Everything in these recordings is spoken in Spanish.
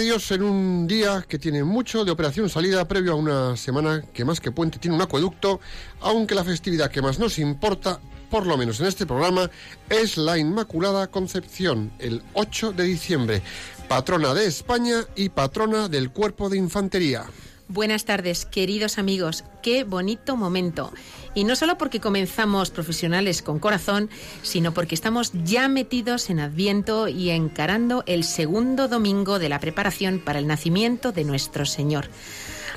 Dios en un día que tiene mucho de operación salida previo a una semana que más que puente tiene un acueducto, aunque la festividad que más nos importa, por lo menos en este programa, es la Inmaculada Concepción, el 8 de diciembre, patrona de España y patrona del Cuerpo de Infantería. Buenas tardes, queridos amigos. Qué bonito momento. Y no solo porque comenzamos profesionales con corazón, sino porque estamos ya metidos en Adviento y encarando el segundo domingo de la preparación para el nacimiento de nuestro Señor.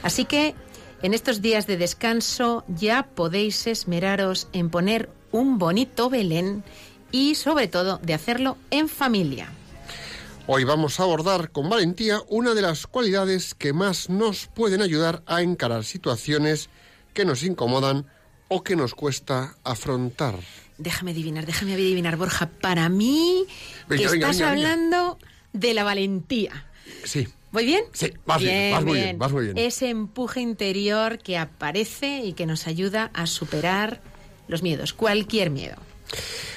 Así que en estos días de descanso ya podéis esmeraros en poner un bonito Belén y sobre todo de hacerlo en familia. Hoy vamos a abordar con valentía una de las cualidades que más nos pueden ayudar a encarar situaciones que nos incomodan o que nos cuesta afrontar. Déjame adivinar, déjame adivinar, Borja. Para mí, estás hablando de la valentía. Sí. ¿Voy bien? Sí, vas bien, vas muy bien, vas muy bien. Ese empuje interior que aparece y que nos ayuda a superar los miedos, cualquier miedo.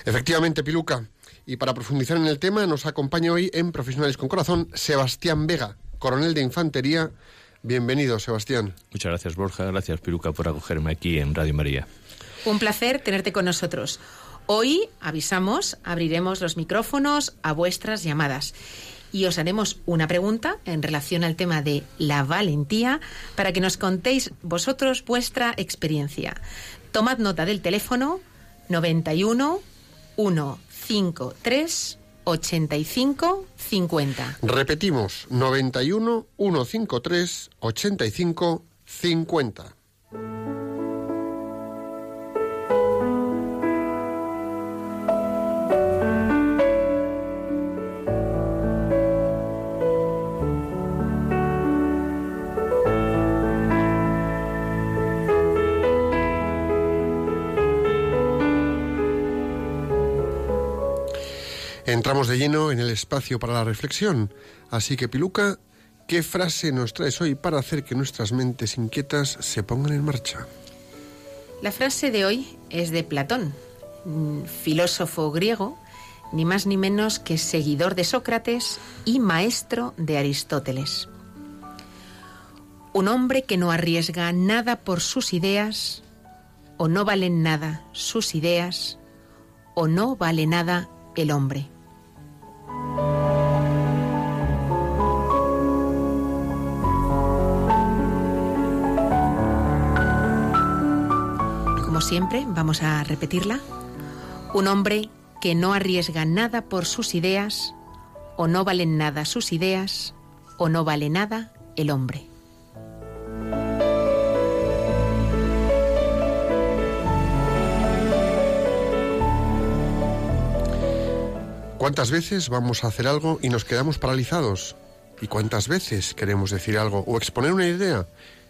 Efectivamente, Piluca. Y para profundizar en el tema nos acompaña hoy en Profesionales con Corazón Sebastián Vega, coronel de Infantería. Bienvenido, Sebastián. Muchas gracias, Borja. Gracias, Piruca, por acogerme aquí en Radio María. Un placer tenerte con nosotros. Hoy, avisamos, abriremos los micrófonos a vuestras llamadas y os haremos una pregunta en relación al tema de la valentía para que nos contéis vosotros vuestra experiencia. Tomad nota del teléfono 91 1 53 85 50. Repetimos, 91 153 85 50. Entramos de lleno en el espacio para la reflexión. Así que, Piluca, ¿qué frase nos traes hoy para hacer que nuestras mentes inquietas se pongan en marcha? La frase de hoy es de Platón, filósofo griego, ni más ni menos que seguidor de Sócrates y maestro de Aristóteles. Un hombre que no arriesga nada por sus ideas, o no valen nada sus ideas, o no vale nada el hombre. Siempre, vamos a repetirla. Un hombre que no arriesga nada por sus ideas, o no valen nada sus ideas, o no vale nada el hombre. ¿Cuántas veces vamos a hacer algo y nos quedamos paralizados? ¿Y cuántas veces queremos decir algo o exponer una idea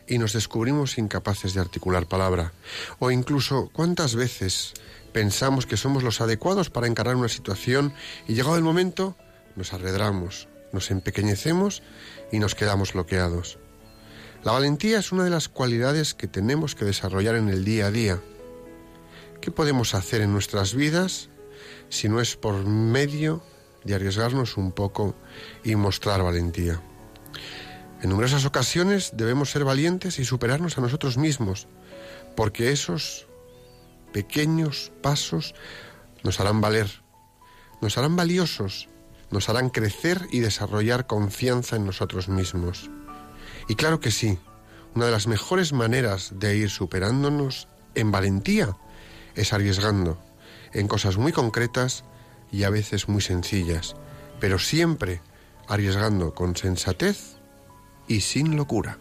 y nos descubrimos incapaces de articular palabra. O incluso, ¿cuántas veces pensamos que somos los adecuados para encarar una situación y llegado el momento nos arredramos, nos empequeñecemos y nos quedamos bloqueados? La valentía es una de las cualidades que tenemos que desarrollar en el día a día. ¿Qué podemos hacer en nuestras vidas si no es por medio de arriesgarnos un poco y mostrar valentía? En numerosas ocasiones debemos ser valientes y superarnos a nosotros mismos, porque esos pequeños pasos nos harán valer, nos harán valiosos, nos harán crecer y desarrollar confianza en nosotros mismos. Y claro que sí, una de las mejores maneras de ir superándonos en valentía es arriesgando en cosas muy concretas y a veces muy sencillas, pero siempre arriesgando con sensatez y sin locura.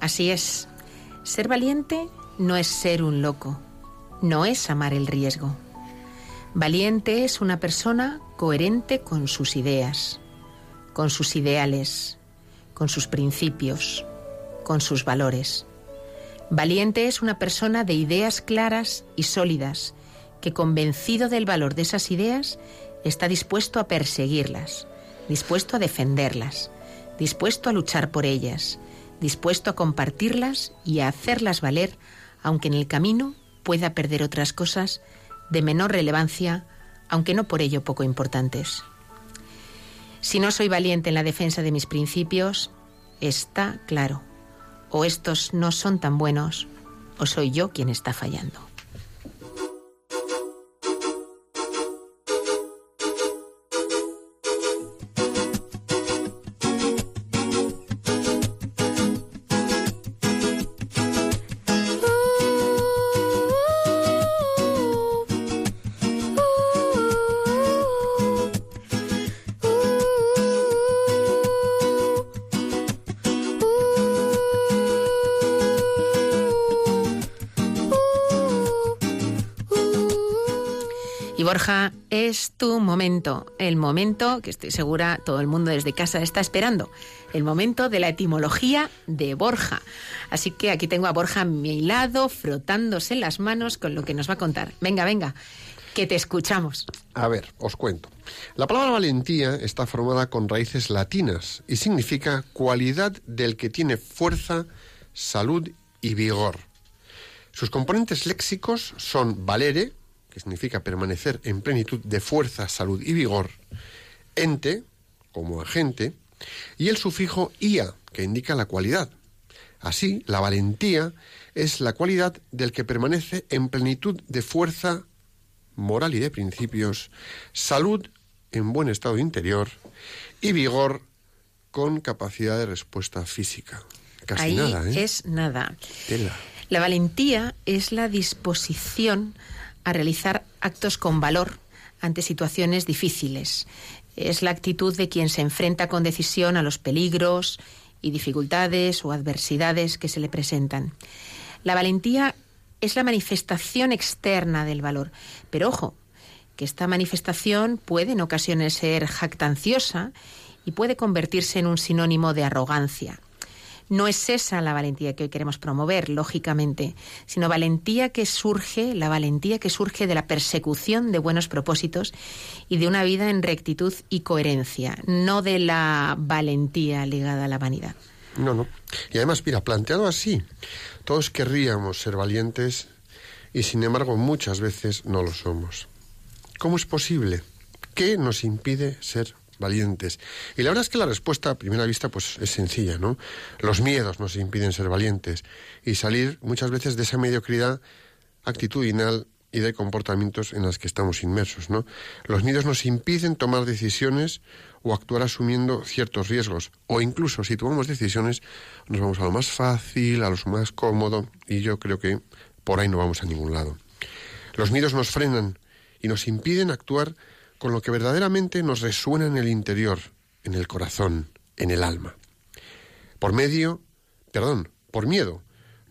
Así es. Ser valiente no es ser un loco, no es amar el riesgo. Valiente es una persona coherente con sus ideas, con sus ideales, con sus principios, con sus valores. Valiente es una persona de ideas claras y sólidas, que convencido del valor de esas ideas, está dispuesto a perseguirlas, dispuesto a defenderlas, dispuesto a luchar por ellas, dispuesto a compartirlas y a hacerlas valer, aunque en el camino pueda perder otras cosas de menor relevancia, aunque no por ello poco importantes. Si no soy valiente en la defensa de mis principios, está claro, o estos no son tan buenos, o soy yo quien está fallando. Borja, es tu momento, el momento que estoy segura todo el mundo desde casa está esperando, el momento de la etimología de Borja. Así que aquí tengo a Borja a mi lado, frotándose las manos con lo que nos va a contar. Venga, venga, que te escuchamos. A ver, os cuento. La palabra valentía está formada con raíces latinas y significa cualidad del que tiene fuerza, salud y vigor. Sus componentes léxicos son valere, que significa permanecer en plenitud de fuerza, salud y vigor, ente, como agente, y el sufijo ia, que indica la cualidad. Así, la valentía es la cualidad del que permanece en plenitud de fuerza moral y de principios, salud en buen estado interior y vigor con capacidad de respuesta física. Casi Ahí nada, ¿eh? es nada. Tela. La valentía es la disposición a realizar actos con valor ante situaciones difíciles. Es la actitud de quien se enfrenta con decisión a los peligros y dificultades o adversidades que se le presentan. La valentía es la manifestación externa del valor, pero ojo, que esta manifestación puede en ocasiones ser jactanciosa y puede convertirse en un sinónimo de arrogancia. No es esa la valentía que hoy queremos promover, lógicamente, sino valentía que surge, la valentía que surge de la persecución de buenos propósitos y de una vida en rectitud y coherencia, no de la valentía ligada a la vanidad. No, no. Y además, mira, planteado así, todos querríamos ser valientes y sin embargo muchas veces no lo somos. ¿Cómo es posible? ¿Qué nos impide ser valientes? Y la verdad es que la respuesta a primera vista pues es sencilla, ¿no? Los miedos nos impiden ser valientes y salir muchas veces de esa mediocridad actitudinal y de comportamientos en las que estamos inmersos, ¿no? Los miedos nos impiden tomar decisiones o actuar asumiendo ciertos riesgos o incluso si tomamos decisiones nos vamos a lo más fácil, a lo más cómodo y yo creo que por ahí no vamos a ningún lado. Los miedos nos frenan y nos impiden actuar con lo que verdaderamente nos resuena en el interior, en el corazón, en el alma. Por medio, perdón, por miedo,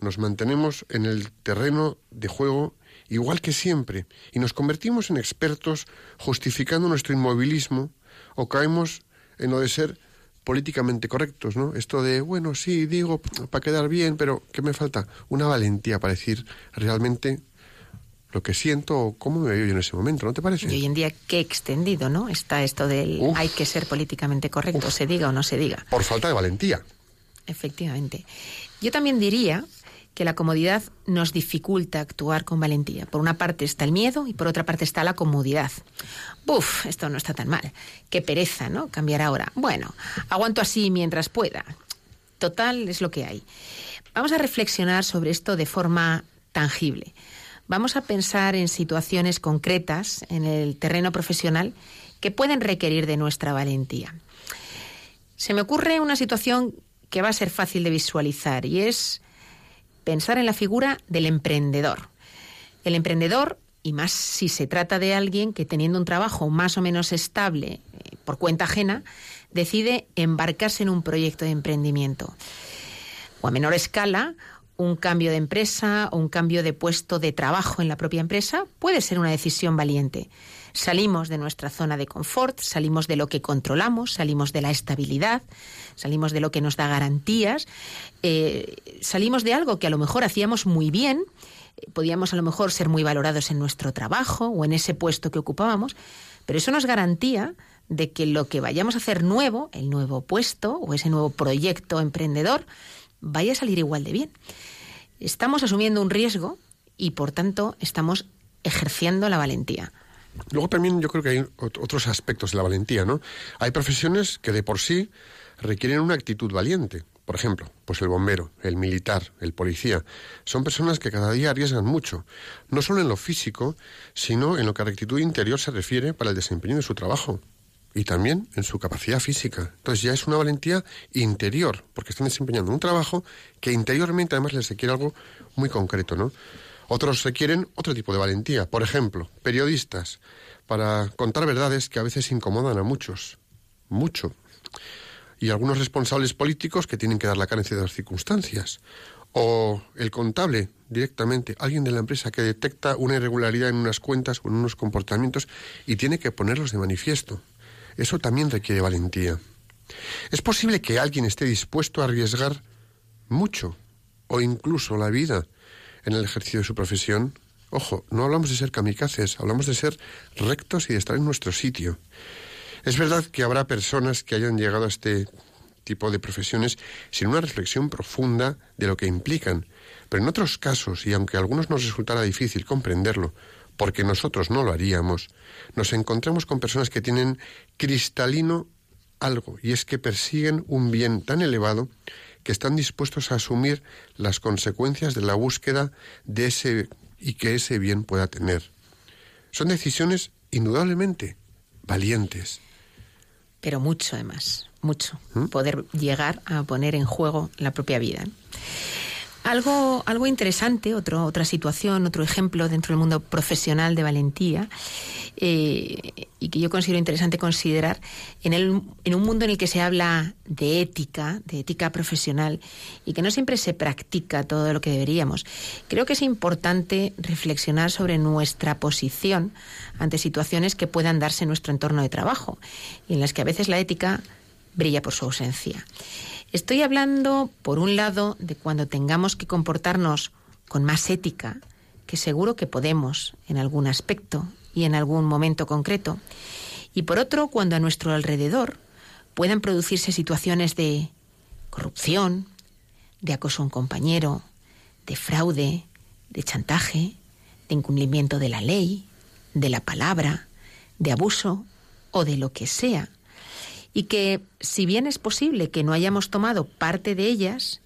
nos mantenemos en el terreno de juego igual que siempre y nos convertimos en expertos justificando nuestro inmovilismo o caemos en lo de ser políticamente correctos, ¿no? Esto de, bueno, sí, digo para quedar bien, pero ¿qué me falta? Una valentía para decir realmente lo que siento o cómo me veo yo en ese momento, ¿no te parece? Y hoy en día qué extendido, ¿no? Está esto del Uf. hay que ser políticamente correcto, Uf. se diga o no se diga. Por falta de valentía. Efectivamente. Yo también diría que la comodidad nos dificulta actuar con valentía. Por una parte está el miedo y por otra parte está la comodidad. Buf, esto no está tan mal. Qué pereza, ¿no? Cambiar ahora. Bueno, aguanto así mientras pueda. Total es lo que hay. Vamos a reflexionar sobre esto de forma tangible. Vamos a pensar en situaciones concretas en el terreno profesional que pueden requerir de nuestra valentía. Se me ocurre una situación que va a ser fácil de visualizar y es pensar en la figura del emprendedor. El emprendedor, y más si se trata de alguien que teniendo un trabajo más o menos estable, eh, por cuenta ajena, decide embarcarse en un proyecto de emprendimiento. O a menor escala, un cambio de empresa o un cambio de puesto de trabajo en la propia empresa puede ser una decisión valiente. Salimos de nuestra zona de confort, salimos de lo que controlamos, salimos de la estabilidad, salimos de lo que nos da garantías, eh, salimos de algo que a lo mejor hacíamos muy bien, podíamos a lo mejor ser muy valorados en nuestro trabajo o en ese puesto que ocupábamos, pero eso nos garantía de que lo que vayamos a hacer nuevo, el nuevo puesto o ese nuevo proyecto emprendedor, vaya a salir igual de bien. Estamos asumiendo un riesgo y por tanto estamos ejerciendo la valentía. Luego también yo creo que hay otros aspectos de la valentía, ¿no? Hay profesiones que de por sí requieren una actitud valiente. Por ejemplo, pues el bombero, el militar, el policía, son personas que cada día arriesgan mucho, no solo en lo físico, sino en lo que a la actitud interior se refiere para el desempeño de su trabajo y también en su capacidad física. Entonces ya es una valentía interior, porque están desempeñando un trabajo que interiormente además les requiere algo muy concreto, ¿no? Otros requieren otro tipo de valentía, por ejemplo, periodistas, para contar verdades que a veces incomodan a muchos, mucho y algunos responsables políticos que tienen que dar la cara en ciertas circunstancias. O el contable directamente, alguien de la empresa que detecta una irregularidad en unas cuentas o en unos comportamientos y tiene que ponerlos de manifiesto. Eso también requiere valentía. Es posible que alguien esté dispuesto a arriesgar mucho o incluso la vida en el ejercicio de su profesión. Ojo, no hablamos de ser kamikazes, hablamos de ser rectos y de estar en nuestro sitio. Es verdad que habrá personas que hayan llegado a este tipo de profesiones sin una reflexión profunda de lo que implican, pero en otros casos, y aunque a algunos nos resultara difícil comprenderlo, porque nosotros no lo haríamos, nos encontramos con personas que tienen cristalino algo, y es que persiguen un bien tan elevado que están dispuestos a asumir las consecuencias de la búsqueda de ese y que ese bien pueda tener. Son decisiones indudablemente valientes, pero mucho además, mucho, ¿Mm? poder llegar a poner en juego la propia vida. Algo, algo interesante, otro, otra situación, otro ejemplo dentro del mundo profesional de valentía, eh, y que yo considero interesante considerar, en, el, en un mundo en el que se habla de ética, de ética profesional, y que no siempre se practica todo lo que deberíamos, creo que es importante reflexionar sobre nuestra posición ante situaciones que puedan darse en nuestro entorno de trabajo y en las que a veces la ética brilla por su ausencia. Estoy hablando, por un lado, de cuando tengamos que comportarnos con más ética, que seguro que podemos en algún aspecto y en algún momento concreto, y por otro, cuando a nuestro alrededor puedan producirse situaciones de corrupción, de acoso a un compañero, de fraude, de chantaje, de incumplimiento de la ley, de la palabra, de abuso o de lo que sea. Y que si bien es posible que no hayamos tomado parte de ellas,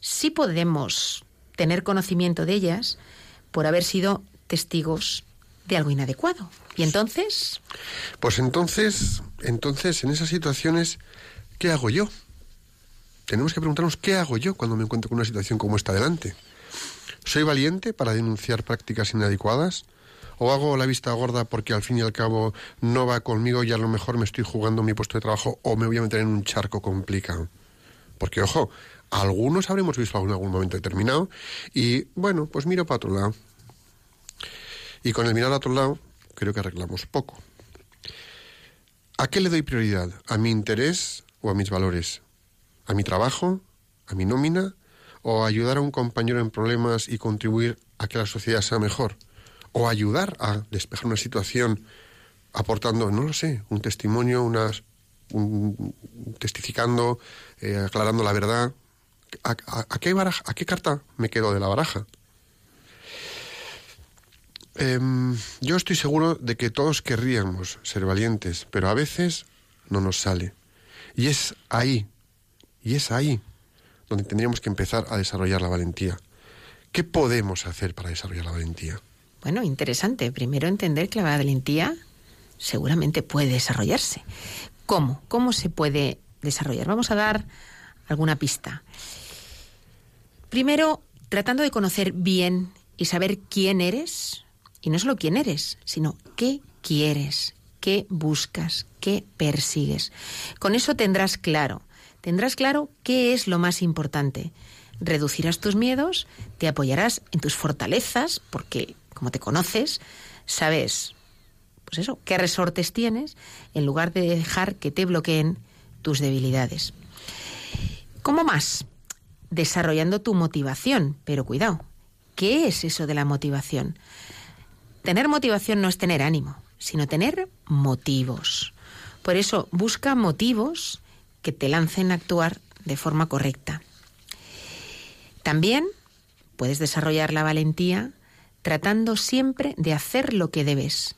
sí podemos tener conocimiento de ellas por haber sido testigos de algo inadecuado. ¿Y entonces? Pues entonces, entonces en esas situaciones, ¿qué hago yo? Tenemos que preguntarnos qué hago yo cuando me encuentro con una situación como esta delante. ¿Soy valiente para denunciar prácticas inadecuadas? O hago la vista gorda porque al fin y al cabo no va conmigo y a lo mejor me estoy jugando mi puesto de trabajo o me voy a meter en un charco complicado. Porque, ojo, algunos habremos visto en algún momento determinado y, bueno, pues miro para otro lado. Y con el mirar a otro lado, creo que arreglamos poco. ¿A qué le doy prioridad? ¿A mi interés o a mis valores? ¿A mi trabajo? ¿A mi nómina? ¿O ayudar a un compañero en problemas y contribuir a que la sociedad sea mejor? O ayudar a despejar una situación aportando, no lo sé, un testimonio, unas, testificando, eh, aclarando la verdad. ¿A, qué baraja, ¿A qué carta me quedo de la baraja? Em, yo estoy seguro de que todos querríamos ser valientes, pero a veces no nos sale. Y es ahí, y es ahí donde tendríamos que empezar a desarrollar la valentía. ¿Qué podemos hacer para desarrollar la valentía? Bueno, interesante. Primero entender que la valentía seguramente puede desarrollarse. ¿Cómo? ¿Cómo se puede desarrollar? Vamos a dar alguna pista. Primero, tratando de conocer bien y saber quién eres, y no solo quién eres, sino qué quieres, qué buscas, qué persigues. Con eso tendrás claro, tendrás claro qué es lo más importante. Reducirás tus miedos, te apoyarás en tus fortalezas, porque como te conoces, sabes, pues eso, qué resortes tienes, en lugar de dejar que te bloqueen tus debilidades. ¿Cómo más? Desarrollando tu motivación, pero cuidado, ¿qué es eso de la motivación? Tener motivación no es tener ánimo, sino tener motivos. Por eso busca motivos que te lancen a actuar de forma correcta. También puedes desarrollar la valentía tratando siempre de hacer lo que debes.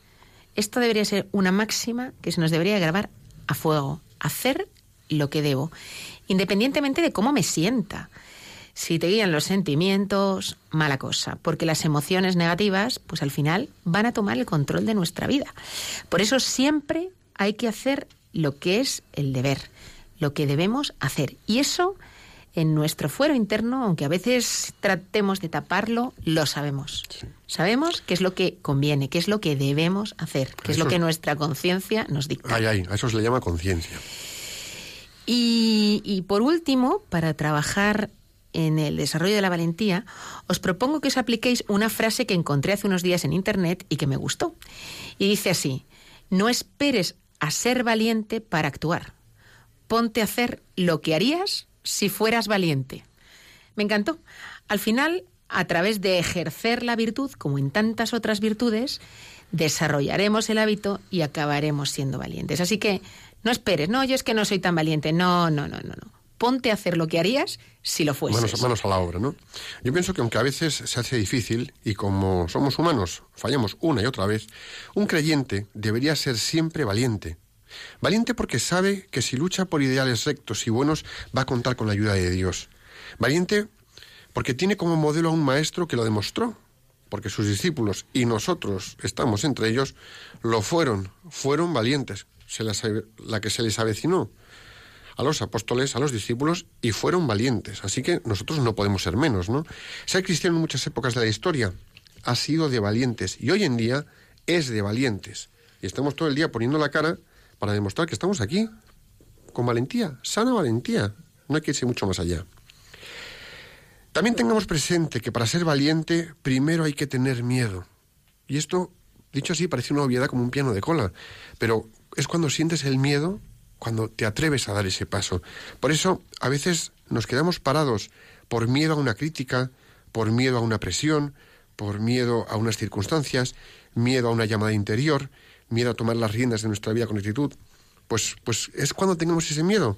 Esto debería ser una máxima que se nos debería grabar a fuego. Hacer lo que debo, independientemente de cómo me sienta. Si te guían los sentimientos, mala cosa, porque las emociones negativas, pues al final van a tomar el control de nuestra vida. Por eso siempre hay que hacer lo que es el deber, lo que debemos hacer. Y eso en nuestro fuero interno, aunque a veces tratemos de taparlo, lo sabemos. Sabemos qué es lo que conviene, qué es lo que debemos hacer, qué es lo que nuestra conciencia nos dicta. Ay, ay, a eso se le llama conciencia. Y, y por último, para trabajar en el desarrollo de la valentía, os propongo que os apliquéis una frase que encontré hace unos días en Internet y que me gustó. Y dice así, no esperes a ser valiente para actuar. Ponte a hacer lo que harías si fueras valiente. Me encantó. Al final, a través de ejercer la virtud, como en tantas otras virtudes, desarrollaremos el hábito y acabaremos siendo valientes. Así que no esperes, no, yo es que no soy tan valiente. No, no, no, no, no ponte a hacer lo que harías si lo fueses. Manos, manos, a la obra, ¿no? Yo pienso que aunque a veces se hace difícil y como somos humanos fallamos una y otra vez, un creyente debería ser siempre valiente. Valiente porque sabe que si lucha por ideales rectos y buenos va a contar con la ayuda de Dios. Valiente porque tiene como modelo a un maestro que lo demostró, porque sus discípulos y nosotros estamos entre ellos, lo fueron, fueron valientes, se la que se les avecinó a los apóstoles, a los discípulos, y fueron valientes. Así que nosotros no podemos ser menos, ¿no? Ser cristiano en muchas épocas de la historia ha sido de valientes, y hoy en día es de valientes. Y estamos todo el día poniendo la cara para demostrar que estamos aquí, con valentía, sana valentía. No hay que irse mucho más allá. También tengamos presente que para ser valiente primero hay que tener miedo. Y esto, dicho así, parece una obviedad como un piano de cola, pero es cuando sientes el miedo cuando te atreves a dar ese paso. Por eso, a veces nos quedamos parados por miedo a una crítica, por miedo a una presión, por miedo a unas circunstancias, miedo a una llamada interior, miedo a tomar las riendas de nuestra vida con actitud. Pues, pues es cuando tengamos ese miedo,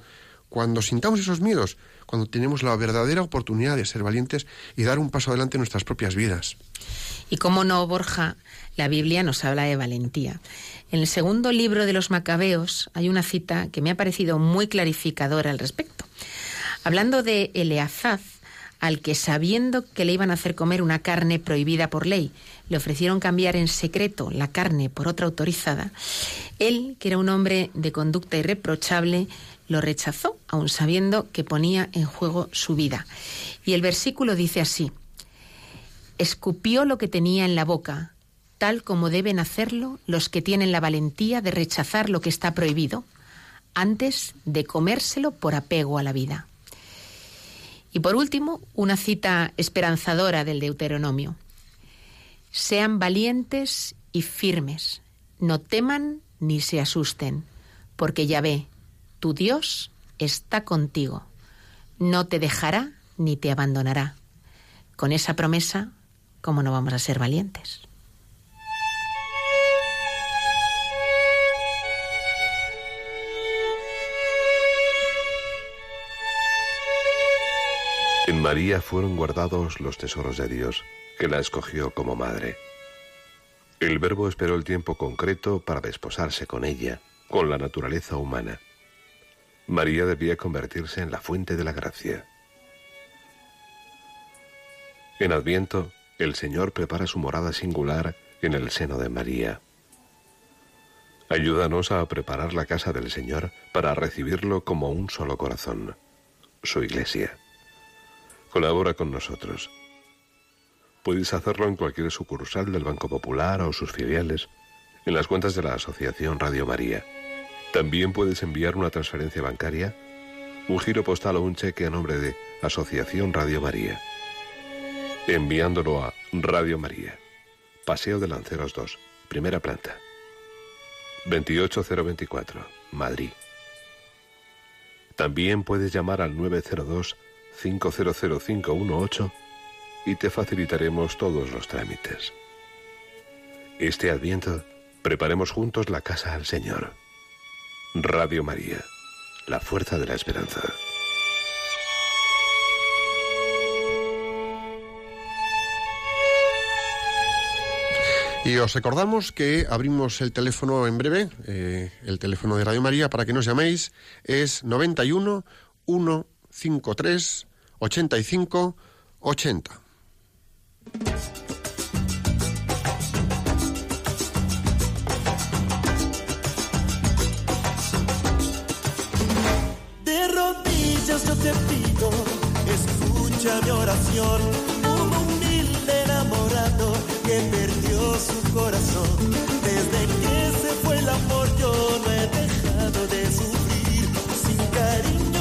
cuando sintamos esos miedos, cuando tenemos la verdadera oportunidad de ser valientes y dar un paso adelante en nuestras propias vidas. Y cómo no, Borja, la Biblia nos habla de valentía. En el segundo libro de los Macabeos hay una cita que me ha parecido muy clarificadora al respecto. Hablando de Eleazaz, al que sabiendo que le iban a hacer comer una carne prohibida por ley, le ofrecieron cambiar en secreto la carne por otra autorizada, él, que era un hombre de conducta irreprochable, lo rechazó, aun sabiendo que ponía en juego su vida. Y el versículo dice así, escupió lo que tenía en la boca, tal como deben hacerlo los que tienen la valentía de rechazar lo que está prohibido, antes de comérselo por apego a la vida. Y por último, una cita esperanzadora del Deuteronomio. Sean valientes y firmes, no teman ni se asusten, porque Yahvé, tu Dios, está contigo, no te dejará ni te abandonará. Con esa promesa, ¿cómo no vamos a ser valientes? En María fueron guardados los tesoros de Dios, que la escogió como madre. El Verbo esperó el tiempo concreto para desposarse con ella, con la naturaleza humana. María debía convertirse en la fuente de la gracia. En Adviento, el Señor prepara su morada singular en el seno de María. Ayúdanos a preparar la casa del Señor para recibirlo como un solo corazón, su iglesia. Colabora con nosotros. Puedes hacerlo en cualquier sucursal del Banco Popular o sus filiales, en las cuentas de la Asociación Radio María. También puedes enviar una transferencia bancaria, un giro postal o un cheque a nombre de Asociación Radio María. Enviándolo a Radio María, Paseo de Lanceros 2, primera planta. 28024, Madrid. También puedes llamar al 902 500518 y te facilitaremos todos los trámites. Este Adviento, preparemos juntos la casa al Señor. Radio María, la fuerza de la esperanza. Y os recordamos que abrimos el teléfono en breve, eh, el teléfono de Radio María, para que nos llaméis. Es 91 153 85 80. De rodillas yo te pido, escucha mi oración, un humilde enamorado que perdió su corazón. Desde que se fue el amor yo no he dejado de sufrir, sin cariño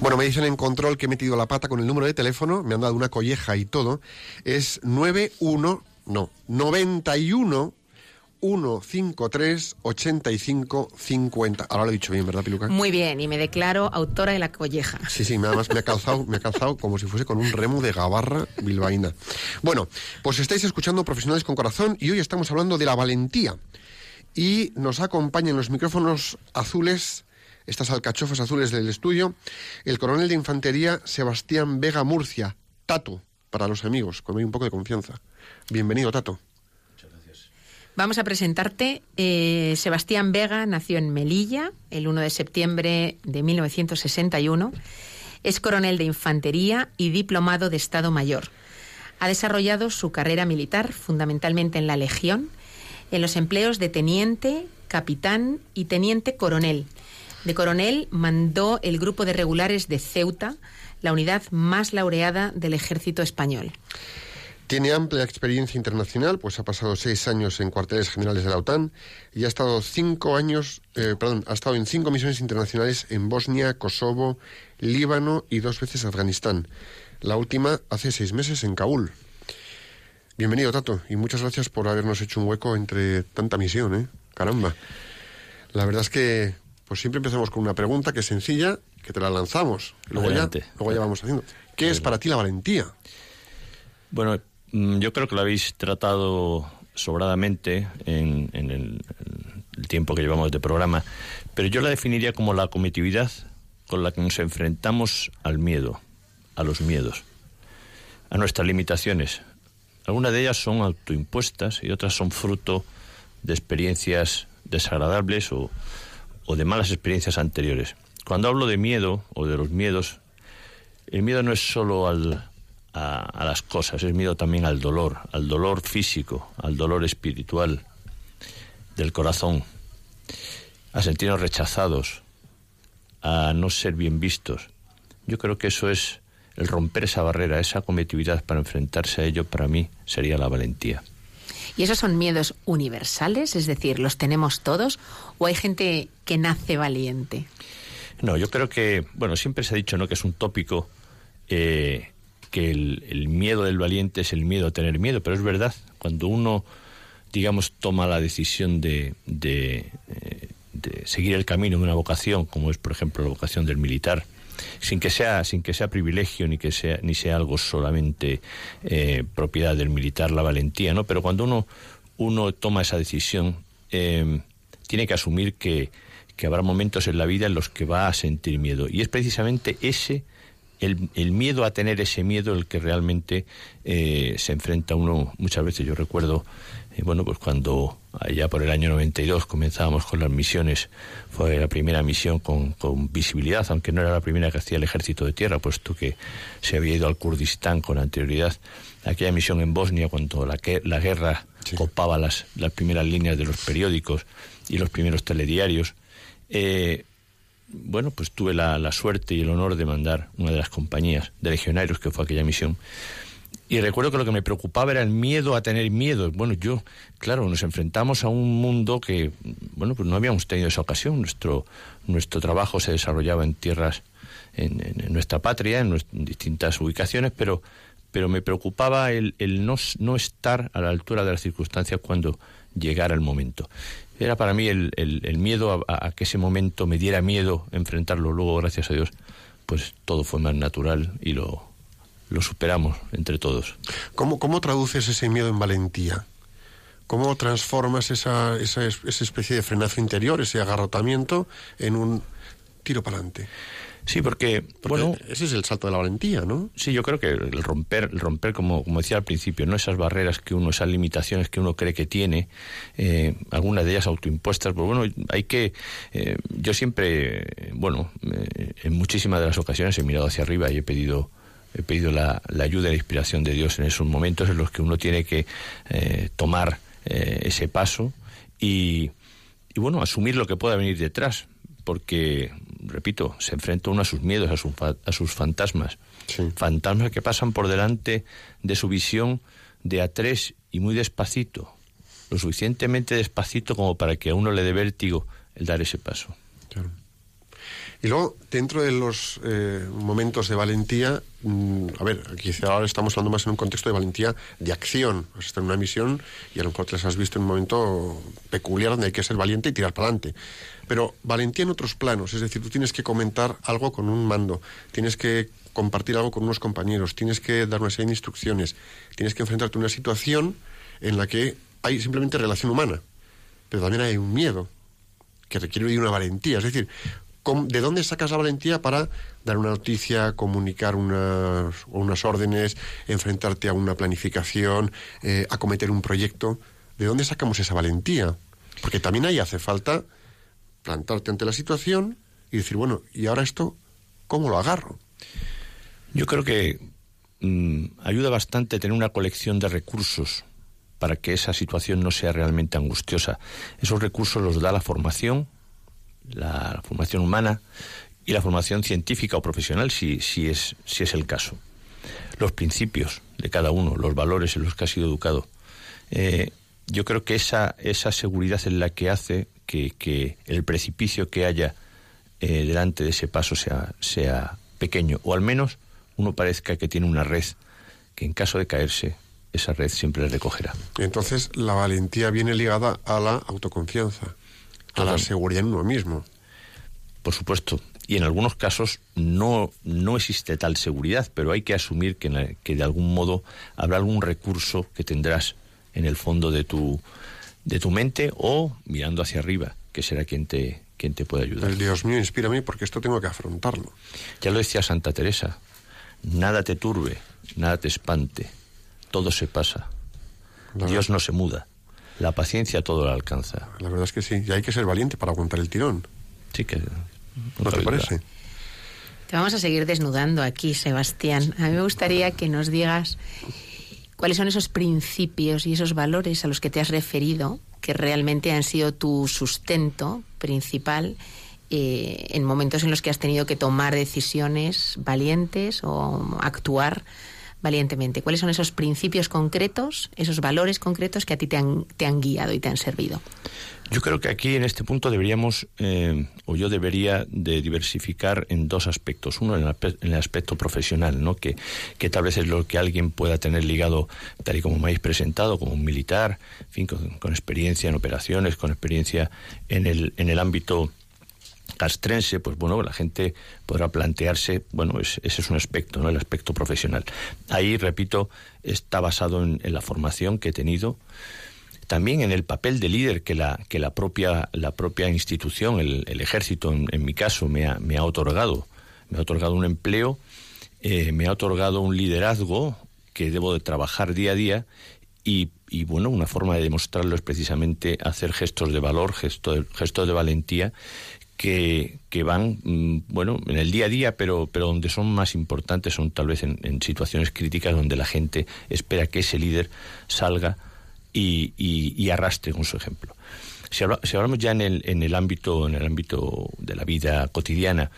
Bueno, me dicen en control que he metido la pata con el número de teléfono, me han dado una colleja y todo. Es 91, no, 91 153 85 50. Ahora lo he dicho bien, ¿verdad, Piluca? Muy bien, y me declaro autora de la colleja. Sí, sí, además me ha calzado, me ha calzado como si fuese con un remo de gabarra bilbaína. Bueno, pues estáis escuchando Profesionales con Corazón y hoy estamos hablando de la valentía. Y nos acompaña en los micrófonos azules, estas alcachofas azules del estudio, el coronel de infantería Sebastián Vega Murcia, Tato, para los amigos, con un poco de confianza. Bienvenido, Tato. Vamos a presentarte. eh, Sebastián Vega nació en Melilla el 1 de septiembre de 1961. Es coronel de infantería y diplomado de Estado Mayor. Ha desarrollado su carrera militar fundamentalmente en la Legión, en los empleos de teniente, capitán y teniente coronel. De coronel mandó el grupo de regulares de Ceuta, la unidad más laureada del ejército español. Tiene amplia experiencia internacional, pues ha pasado seis años en cuarteles generales de la OTAN y ha estado cinco años, eh, perdón, ha estado en cinco misiones internacionales en Bosnia, Kosovo, Líbano y dos veces Afganistán. La última hace seis meses en Kabul. Bienvenido, Tato, y muchas gracias por habernos hecho un hueco entre tanta misión, ¿eh? Caramba. La verdad es que, pues siempre empezamos con una pregunta que es sencilla, que te la lanzamos. y Luego ya, luego ya vamos haciendo. ¿Qué es para ti la valentía? Bueno, mm, yo creo que lo habéis tratado sobradamente en, en el, en el tiempo que llevamos de programa, pero yo la definiría como la comitividad con la que nos enfrentamos al miedo, a los miedos, a nuestras limitaciones. Algunas de ellas son autoimpuestas y otras son fruto de experiencias desagradables o, o de malas experiencias anteriores. Cuando hablo de miedo o de los miedos, el miedo no es solo al, a, a las cosas, es miedo también al dolor, al dolor físico, al dolor espiritual del corazón, a sentirnos rechazados, a no ser bien vistos. Yo creo que eso es el romper esa barrera, esa cometividad para enfrentarse a ello, para mí sería la valentía. ¿Y esos son miedos universales? Es decir, ¿los tenemos todos? ¿O hay gente que nace valiente? No, yo creo que, bueno, siempre se ha dicho, ¿no?, que es un tópico eh, que el, miedo del valiente es el miedo a tener miedo, pero es verdad, cuando uno, digamos, toma la decisión de, de, eh, de seguir el camino de una vocación, como es, por ejemplo, la vocación del militar, sin que sea sin que sea privilegio ni que sea ni sea algo solamente eh, propiedad del militar la valentía no pero cuando uno uno toma esa decisión eh, tiene que asumir que, que habrá momentos en la vida en los que va a sentir miedo. Y es precisamente ese el, el miedo a tener ese miedo el que realmente eh, se enfrenta uno muchas veces yo recuerdo eh, bueno pues cuando allá por el año 92 comenzábamos con las misiones fue la primera misión con, con, visibilidad, aunque no era la primera que hacía el ejército de tierra, puesto que se había ido al Kurdistán con anterioridad. Aquella misión en Bosnia, cuando la, la guerra sí. copaba las, las primeras líneas de los periódicos y los primeros telediarios. Eh, bueno, pues tuve la, suerte y el honor de mandar una de las compañías de legionarios que fue aquella misión. Y recuerdo que lo que me preocupaba era el miedo a tener miedo. Bueno, yo, claro, nos enfrentamos a un mundo que, bueno, pues no habíamos tenido esa ocasión. Nuestro, nuestro trabajo se desarrollaba en tierras, en, nuestra patria, en, distintas ubicaciones, pero, pero me preocupaba el, el no, no estar a la altura de las circunstancias cuando llegara el momento. Era para mí el, el- miedo a, a que ese momento me diera miedo enfrentarlo. Luego, gracias a Dios, pues todo fue más natural y lo, lo superamos entre todos. ¿Cómo, ¿Cómo traduces ese miedo en valentía? ¿Cómo transformas esa, esa, es- esa especie de frenazo interior, ese agarrotamiento, en un tiro para adelante? Sí, porque, Porque bueno, ese es el salto de la valentía, ¿no? sí, yo creo que el romper, el romper como, como decía al principio, no esas barreras que uno, esas limitaciones que uno cree que tiene, eh, algunas de ellas autoimpuestas, pues bueno, hay que, eh, yo siempre, bueno, eh, en muchísimas de las ocasiones he mirado hacia arriba y he pedido he pedido la, la ayuda y la inspiración de Dios en esos momentos en los que uno tiene que tomar eh, ese paso y, y bueno, asumir lo que pueda venir detrás, porque, repito, se enfrenta uno a sus miedos, a, sus a sus fantasmas. Sí. Fantasmas que pasan por delante de su visión de a tres y muy despacito, lo suficientemente despacito como para que a uno le dé vértigo el dar ese paso. Claro. Y luego, dentro de los eh, momentos de valentía, mm, a ver, quizá ahora estamos hablando más en un contexto de valentía de acción. Has en una misión y a lo mejor te las has visto en un momento peculiar donde hay que ser valiente y tirar para adelante. Pero valentía en otros planos, es decir, tú tienes que comentar algo con un mando, tienes que compartir algo con unos compañeros, tienes que dar una serie de instrucciones, tienes que enfrentarte a una situación en la que hay simplemente relación humana, pero también hay un miedo que requiere una valentía. Es decir, ¿cómo- ¿de dónde sacas la valentía para dar una noticia, comunicar unas, unas órdenes, enfrentarte a una planificación, eh, acometer un proyecto? ¿De dónde sacamos esa valentía? Porque también ahí hace falta plantarte ante la situación y decir, bueno, ¿y ahora esto cómo lo agarro? Yo creo que mm, ayuda bastante tener una colección de recursos para que esa situación no sea realmente angustiosa. Esos recursos los da la formación, la, formación humana y la formación científica o profesional, si, si, es, si es el caso. Los principios de cada uno, los valores en los que ha sido educado. Eh, yo creo que esa, esa seguridad es la que hace que, que el precipicio que haya eh, delante de ese paso sea, sea pequeño, o al menos uno parezca que tiene una red que en caso de caerse, esa red siempre recogerá. Entonces, la valentía viene ligada a la autoconfianza, a la seguridad en uno mismo. Por supuesto. Y en algunos casos no, no existe tal seguridad, pero hay que asumir que, que de algún modo habrá algún recurso que tendrás en el fondo de tu, de tu mente o mirando hacia arriba, que será quien te, quien te puede ayudar. El Dios mío, inspírame porque esto tengo que afrontarlo. Ya lo decía Santa Teresa, nada te turbe, nada te espante, todo se pasa. Dios no se muda, la paciencia todo lo alcanza. La verdad es que sí, y hay que ser valiente para aguantar el tirón. Sí que... ¿No te parece? Te vamos a seguir desnudando aquí, Sebastián. A mí me gustaría que nos digas cuáles son esos principios y esos valores a los que te has referido, que realmente han sido tu sustento principal eh, en momentos en los que has tenido que tomar decisiones valientes o actuar valientemente. ¿Cuáles son esos principios concretos, esos valores concretos que a ti te han, te han guiado y te han servido? Yo creo que aquí en este punto deberíamos, eh, o yo debería de diversificar en dos aspectos. Uno en el, aspecto profesional, ¿no? Que, que tal vez es lo que alguien pueda tener ligado, tal y como me habéis presentado, como un militar, en fin, con, con experiencia en operaciones, con experiencia en el, en el ámbito castrense, pues bueno, la gente podrá plantearse, bueno, es- ese es un aspecto, ¿no? El aspecto profesional. Ahí, repito, está basado en, la formación que he tenido, también en el papel de líder que la, que la, propia, la propia institución, el, ejército, en, en mi caso, me ha, me ha otorgado. Me ha otorgado un empleo, eh, me ha otorgado un liderazgo que debo de trabajar día a día y, y, bueno, una forma de demostrarlo es precisamente hacer gestos de valor, gestos de, gestos de valentía que, van, mm, bueno, en el día a día, pero, pero donde son más importantes son tal vez en, en situaciones críticas donde la gente espera que ese líder salga y, y- y arrastre con su ejemplo. Si, habla- si hablamos ya en el, en el ámbito en el ámbito de la vida cotidiana,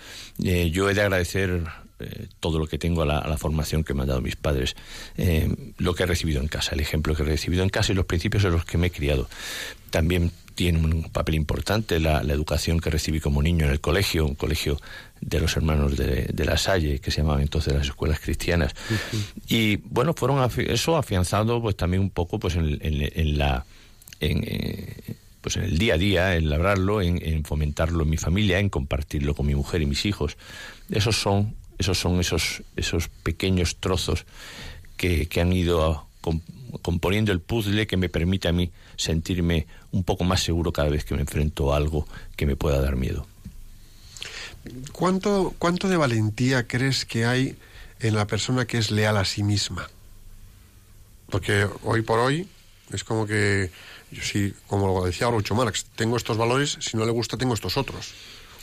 eh, yo he de agradecer eh, todo lo que tengo a la, a la formación que me han dado mis padres, eh, lo que he recibido en casa, el ejemplo que he recibido en casa y los principios en los que me he criado. También tiene un papel importante la, la educación que recibí como niño en el colegio, un colegio de los hermanos de, de la Salle, que se llamaban entonces las escuelas cristianas. Y bueno, fueron afi- eso afianzado pues también un poco pues en, en- en la en, eh, pues en el día a día, en labrarlo, en, en fomentarlo en mi familia, en compartirlo con mi mujer y mis hijos. Esos son esos son esos esos pequeños trozos que, que han ido a- componiendo el puzzle que me permite a mí sentirme un poco más seguro cada vez que me enfrento a algo que me pueda dar miedo. ¿Cuánto, ¿Cuánto de valentía crees que hay en la persona que es leal a sí misma? Porque hoy por hoy es como que, sí, como lo decía Groucho Marx, tengo estos valores, si no le gusta tengo estos otros.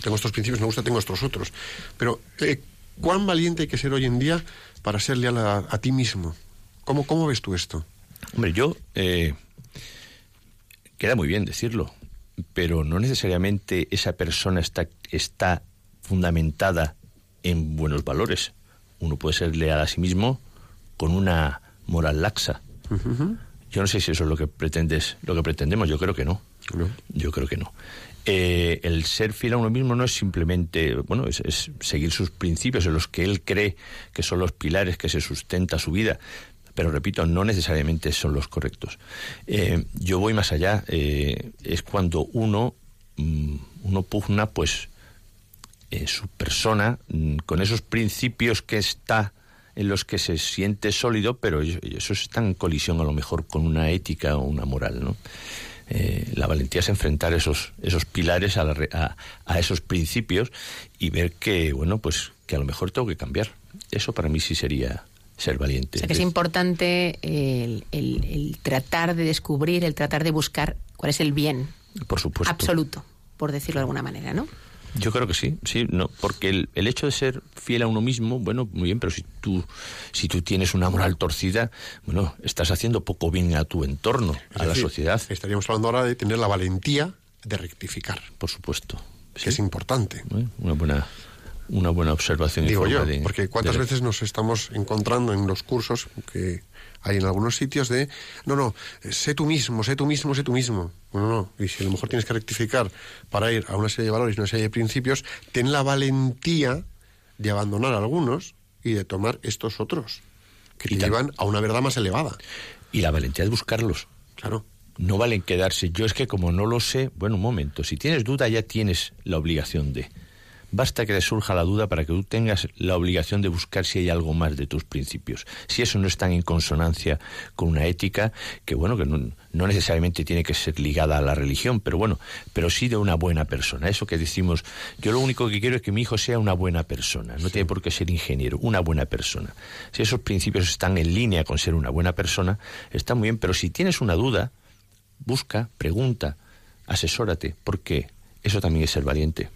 Tengo estos principios, le gusta tengo estos otros. Pero, eh, ¿cuán valiente hay que ser hoy en día para ser leal a, a ti mismo? ¿Cómo, ¿Cómo ves tú esto? Hombre, yo eh, queda muy bien decirlo, pero no necesariamente esa persona está, está fundamentada en buenos valores. Uno puede ser leal a sí mismo con una moral laxa. Yo no sé si eso es lo que pretendes, lo que pretendemos. Yo creo que no. No. Yo creo que no. Eh, el ser fiel a uno mismo no es simplemente, bueno, es, es seguir sus principios en los que él cree que son los pilares que se sustenta su vida. Pero repito, no necesariamente son los correctos. Eh, yo voy más allá. eh, es cuando uno, mm, uno pugna, pues, eh, su persona mm, con esos principios que está en los que se siente sólido, pero eso, está en colisión a lo mejor con una ética o una moral, ¿no? Eh, la valentía es enfrentar esos esos pilares a, la a esos principios y ver que bueno pues que a lo mejor tengo que cambiar eso para mí sí sería ser valiente O sea que es importante el, el- el tratar de descubrir, el tratar de buscar cuál es el bien por supuesto absoluto, por decirlo de alguna manera, ¿no? Yo creo que sí, sí, no, porque el, el hecho de ser fiel a uno mismo, bueno, muy bien, pero si tú, si tú tienes una moral torcida, bueno, estás haciendo poco bien a tu entorno, Es a la decir, sociedad, Estaríamos hablando ahora de tener la valentía de rectificar, por supuesto. que es importante. Una buena, una buena observación. Digo yo, de- porque cuántas de- veces nos estamos encontrando en los cursos que hay en algunos sitios de, no, no, sé tú mismo, sé tú mismo, sé tú mismo. Bueno, no, y si a lo mejor tienes que rectificar para ir a una serie de valores y una serie de principios, ten la valentía de abandonar algunos y de tomar estos otros, que Y llevan a una verdad más elevada. Y la valentía de buscarlos. Claro. No valen quedarse. Yo es que como no lo sé, bueno, un momento, si tienes duda ya tienes la obligación de. Basta que te surja la duda para que tú tengas la obligación de buscar si hay algo más de tus principios. Si eso no está en consonancia con una ética que, bueno, que no, no necesariamente tiene que ser ligada a la religión, pero bueno, pero sí de una buena persona. Eso que decimos, yo lo único que quiero es que mi hijo sea una buena persona. No tiene por qué ser ingeniero, una buena persona. Si esos principios están en línea con ser una buena persona, está muy bien, pero si tienes una duda, busca, pregunta, asesórate, porque eso también es ser valiente.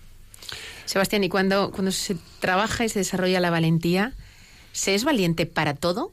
Sebastián, y cuando, cuando se trabaja y se desarrolla la valentía, ¿se es valiente para todo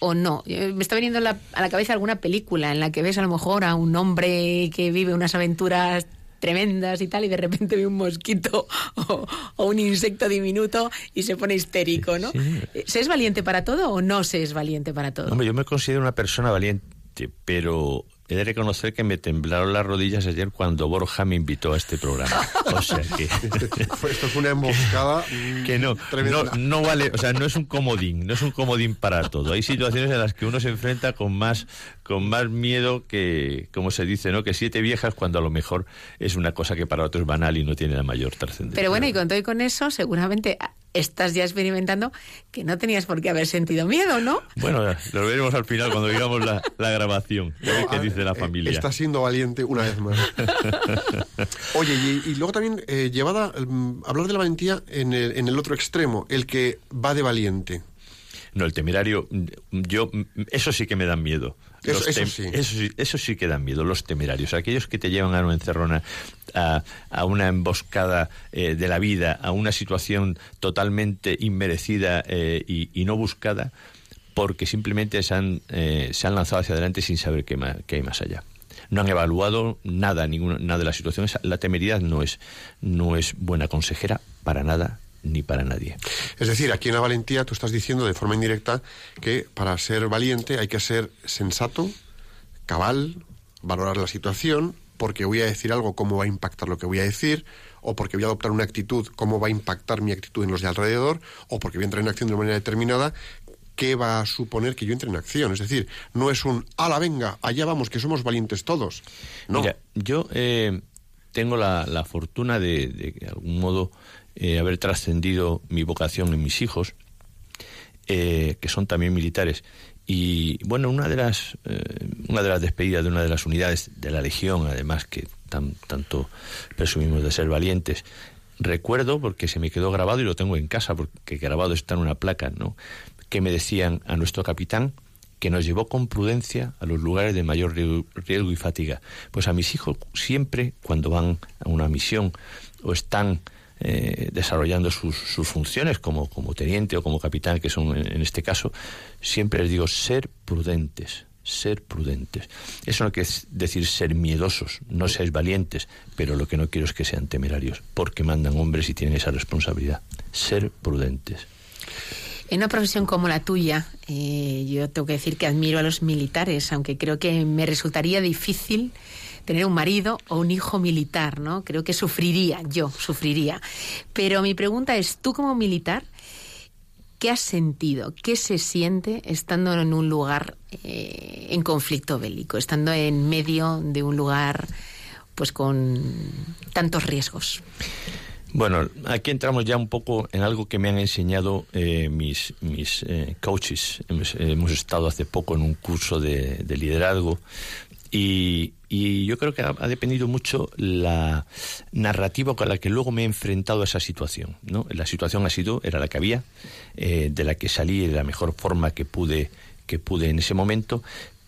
o no? Eh, Me está viniendo a la, a la cabeza alguna película en la que ves a lo mejor a un hombre que vive unas aventuras tremendas y tal, y de repente ve un mosquito o, o un insecto diminuto y se pone histérico, ¿no? Sí. Eh, ¿Se es valiente para todo o no se es valiente para todo? Hombre, yo me considero una persona valiente, pero he de reconocer que me temblaron las rodillas ayer cuando Borja me invitó a este programa. O sea que... Esto fue una emboscada mm, que no, no, no vale, o sea, no es un comodín, no es un comodín para todo. Hay situaciones en las que uno se enfrenta con más, con más miedo que, como se dice, ¿no? Que siete viejas cuando a lo mejor es una cosa que para otro es banal y no tiene la mayor trascendencia. Pero bueno, y con todo y con eso, seguramente estás ya experimentando que no tenías por qué haber sentido miedo, ¿no? Bueno, lo veremos al final cuando digamos la, la grabación, qué Ah, dice la eh, familia. Está siendo valiente una vez más. Oye, y, y luego también eh, llevada mm, hablar de la valentía en el, en el otro extremo, el que va de valiente. No, el temerario, yo, eso sí que me dan miedo. Eso- eso sí. Eso eso sí que dan miedo, los temerarios. Aquellos que te llevan a una encerrona, a, a una emboscada eh, de la vida, a una situación totalmente inmerecida eh, y, y no buscada, porque simplemente se han, eh, se han lanzado hacia adelante sin saber qué, ma- qué hay más allá. no han evaluado nada, ninguna, nada de la situación. Esa- la temeridad no es, no es buena consejera para nada ni para nadie. Es decir, aquí en la valentía tú estás diciendo de forma indirecta que para ser valiente hay que ser sensato, cabal, valorar la situación, porque voy a decir algo, cómo va a impactar lo que voy a decir, o porque voy a adoptar una actitud, cómo va a impactar mi actitud en los de alrededor, o porque voy a entrar en acción de una manera determinada, qué va a suponer que yo entre en acción. Es decir, no es un, ala, venga, allá vamos, que somos valientes todos. No. Mira, yo eh, tengo la, la fortuna de, de, de algún modo, eh, haber trascendido mi vocación en mis hijos, eh, que son también militares. Y bueno, una de las eh, una de las despedidas de una de las unidades de la Legión, además que tan, tanto presumimos de ser valientes, recuerdo porque se me quedó grabado y lo tengo en casa porque grabado está en una placa, ¿no? Que me decían a nuestro capitán que nos llevó con prudencia a los lugares de mayor riesgo- riesgo y fatiga. Pues a mis hijos siempre cuando van a una misión o están eh, desarrollando sus, funciones como, como teniente o como capitán, que son en, en este caso, siempre les digo ser prudentes, ser prudentes. Eso no quiere decir ser miedosos, no seáis valientes, pero lo que no quiero es que sean temerarios, porque mandan hombres y tienen esa responsabilidad. Ser prudentes. En una profesión como la tuya, eh, yo tengo que decir que admiro a los militares, aunque creo que me resultaría difícil tener un marido o un hijo militar, ¿no? Creo que sufriría, yo sufriría. Pero mi pregunta es, tú como militar, ¿qué has sentido? ¿Qué se siente estando en un lugar eh, en conflicto bélico, estando en medio de un lugar pues con tantos riesgos? Bueno, aquí entramos ya un poco en algo que me han enseñado eh, mis, eh, coaches. Hemos, estado hace poco en un curso de liderazgo y, y yo creo que ha, dependido mucho la narrativa con la que luego me he enfrentado a esa situación. ¿no? La situación ha sido, era la que había, eh, de la que salí de la mejor forma que pude, que pude en ese momento,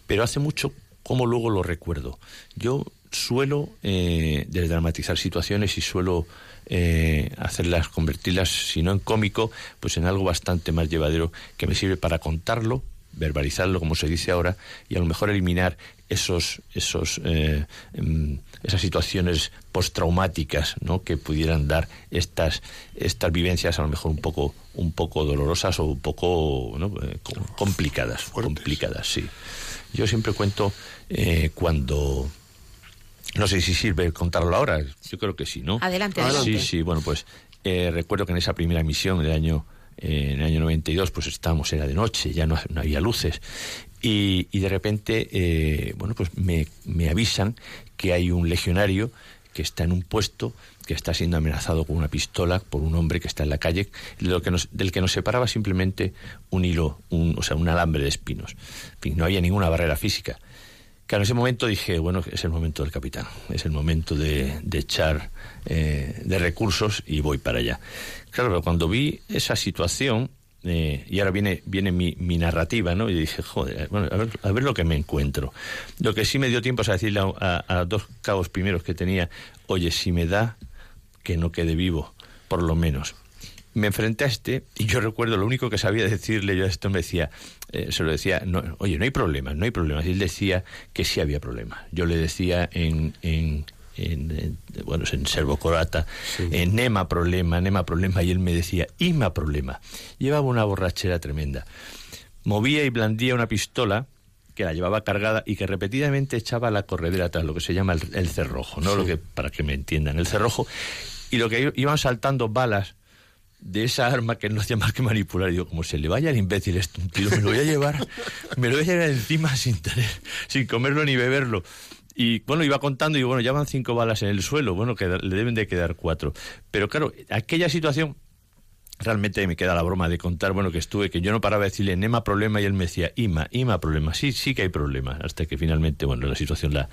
pero hace mucho como luego lo recuerdo. Yo suelo eh, desdramatizar situaciones y suelo eh, hacerlas, convertirlas, si no en cómico, pues en algo bastante más llevadero que me sirve para contarlo, verbalizarlo, como se dice ahora, y a lo mejor eliminar esos, esos, eh, em, esas situaciones postraumáticas ¿no? que pudieran dar estas, estas vivencias a lo mejor un poco, un poco dolorosas o un poco ¿no? eh, com- complicadas. Complicadas, sí. Yo siempre cuento eh, cuando no sé si sirve contarlo ahora, yo creo que sí, ¿no? Adelante, Sí, adelante. sí, bueno, pues eh, recuerdo que en esa primera misión del año, eh, en el año 92, pues estábamos, era de noche, ya no, no había luces, y, de repente, eh, bueno, pues me, me avisan que hay un legionario que está en un puesto que está siendo amenazado con una pistola por un hombre que está en la calle, lo que nos- del que nos separaba simplemente un hilo, un, o sea, un alambre de espinos. En fin, no había ninguna barrera física. Claro, en ese momento dije, bueno, es el momento del capitán, es el momento de, de echar eh, de recursos y voy para allá. Claro, pero cuando vi esa situación, eh, y ahora viene, viene mi, narrativa, ¿no? Y dije, joder, bueno, a ver, a ver lo que me encuentro. Lo que sí me dio tiempo es a decirle a, a- a dos cabos primeros que tenía, oye, si me da, que no quede vivo, por lo menos me enfrenté a este y yo recuerdo lo único que sabía decirle yo a esto me decía eh, se lo decía no, oye no hay problemas no hay problemas y él decía que sí había problemas yo le decía en, en en, en- bueno, en serbo croata, en nema problema, nema problema, y él me decía, ima problema. Llevaba una borrachera tremenda. Movía y blandía una pistola que la llevaba cargada y que repetidamente echaba a la corredera atrás, lo que se llama el, el cerrojo, ¿no? Lo que, para que me entiendan, el cerrojo. Y lo que iban saltando balas de esa arma que no hacía más que manipular. Y digo, como se le vaya al imbécil esto, un tiro, me lo voy a llevar, me lo voy a llevar encima sin tener, sin comerlo ni beberlo. Y bueno, iba contando y bueno, ya van cinco balas en el suelo, bueno, que le deben de quedar cuatro. Pero claro, aquella situación realmente me queda la broma de contar, bueno, que estuve, que yo no paraba de decirle Nema problema y él me decía Ima, Ima problema, sí, sí que hay problemas, hasta que finalmente, bueno, la situación la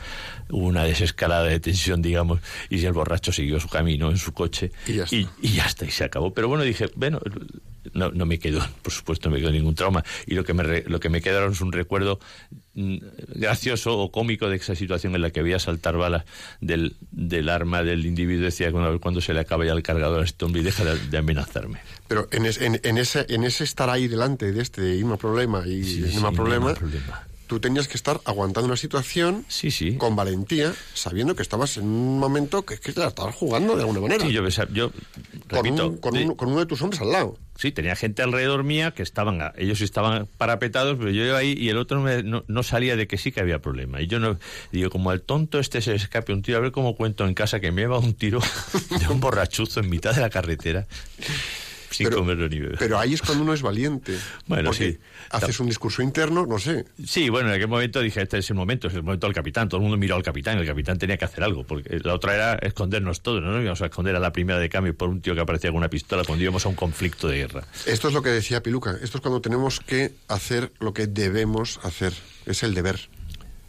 hubo una desescalada de tensión, digamos, y el borracho siguió su camino en su coche Y ya está. y, y ya está, y se acabó. Pero bueno, dije, bueno, no, no me quedó, por supuesto, no me quedó ningún trauma, y lo que me, re- lo que me quedaron es un recuerdo mm, gracioso o cómico de esa situación en la que veía saltar balas del, del arma del individuo, decía, ver cuándo se le acaba ya el cargador a este hombre y deja de, de amenazarme. Pero en, es- en- en ese, en ese estar ahí delante de este Problema y Sí, sí, Problema, ningún problema. Tú tenías que estar aguantando una situación Sí, sí. con valentía, sabiendo que estabas en un momento que, que te la estabas jugando de alguna manera. Sí, yo, yo con, repito, un- con con uno de tus hombres al lado. Sí, tenía gente alrededor mía que estaban, ellos estaban parapetados, pero yo iba ahí y el otro me- no, no salía de que sí que había problema. Y yo no, digo, como al tonto este se escape un tiro, a ver cómo cuento en casa que me lleva un tiro de un borrachuzo en mitad de la carretera, sin Pero- comerlo ni beber. Pero ahí es cuando uno es valiente. Bueno, porque sí. haces un discurso interno, no sé. Sí, bueno, en aquel momento dije, este es el momento, es el momento del capitán. Todo el mundo miró al capitán, el capitán tenía que hacer algo, porque la otra era escondernos todos, no nos íbamos a esconder a la primera de cambio por un tío que aparecía con una pistola cuando íbamos a un conflicto de guerra. Esto es lo que decía Piluca. Esto es cuando tenemos que hacer lo que debemos hacer. Es el deber.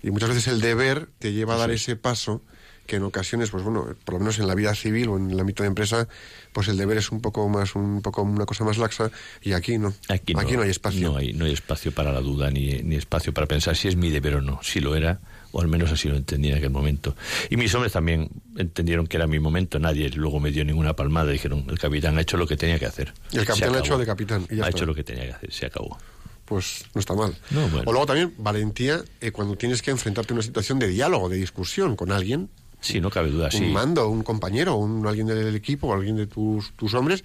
Y muchas veces el deber te lleva a dar ese paso que en ocasiones, pues bueno, por lo menos en la vida civil o en el ámbito de empresa, pues el deber es un poco más, un poco una cosa más laxa y aquí no. Aquí no, hay espacio. No hay, no hay espacio para la duda, ni, ni espacio para pensar si es mi deber o no. Si lo era, o al menos así lo entendía en aquel momento. Y mis hombres también entendieron que era mi momento. Nadie luego me dio ninguna palmada. Dijeron, el capitán ha hecho lo que tenía que hacer. Y el capitán ha hecho de capitán, y ya ha está. hecho lo que tenía que hacer, se acabó. Pues no está mal. No, bueno. O luego también valentía eh, cuando tienes que enfrentarte a una situación de diálogo, de discusión con alguien, Sí, no cabe duda, sí. un mando, un compañero, un, alguien del equipo, o alguien de tus, tus hombres,